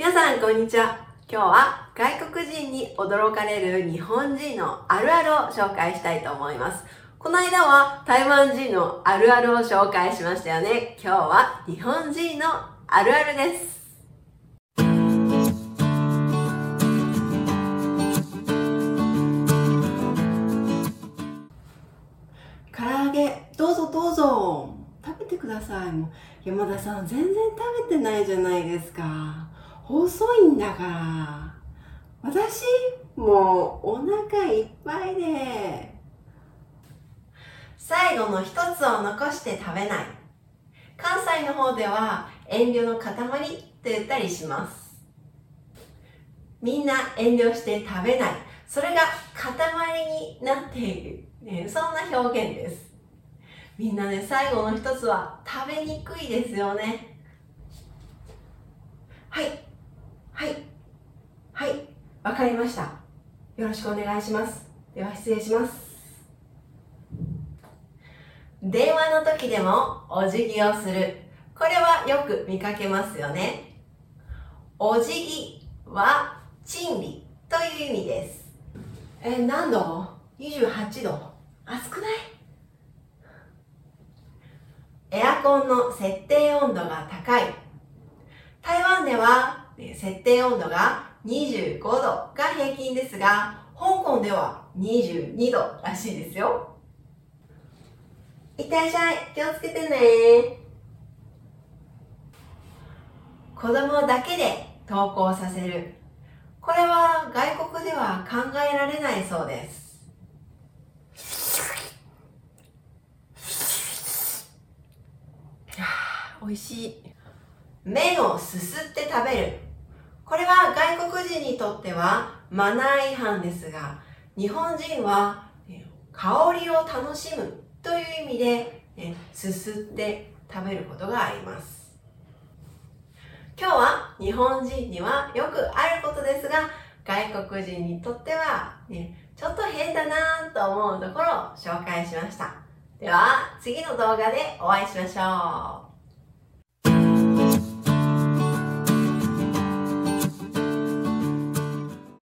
皆さんこんにちは。今日は外国人に驚かれる日本人のあるあるを紹介したいと思います。この間は台湾人のあるあるを紹介しましたよね。今日は日本人のあるあるです。唐揚げどうぞどうぞ。食べてください。もう山田さん全然食べてないじゃないですか。細いんだから私もうお腹いっぱいで最後の一つを残して食べない。関西の方では遠慮の塊と言ったりします。みんな遠慮して食べない。それが塊になっている、ね、そんな表現です。みんなね最後の一つは食べにくいですよねはいはいはいわかりました。よろしくお願いします。では失礼します。電話の時でもお辞儀をする。これはよく見かけますよね。お辞儀は賃理という意味です。え何度 ?28 度。暑くない？エアコンの設定温度が高い。台湾では設定温度が25度が平均ですが香港では22度らしいですよ。いってらっしゃい。気をつけてね。子供だけで登校させる。これは外国では考えられないそうです。美味しい。麺をすすって食べるこれは外国人にとってはマナー違反ですが日本人は香りを楽しむという意味で、ね、すすって食べることがあります。今日は日本人にはよくあることですが外国人にとっては、ね、ちょっと変だなと思うところを紹介しました。では次の動画でお会いしましょう。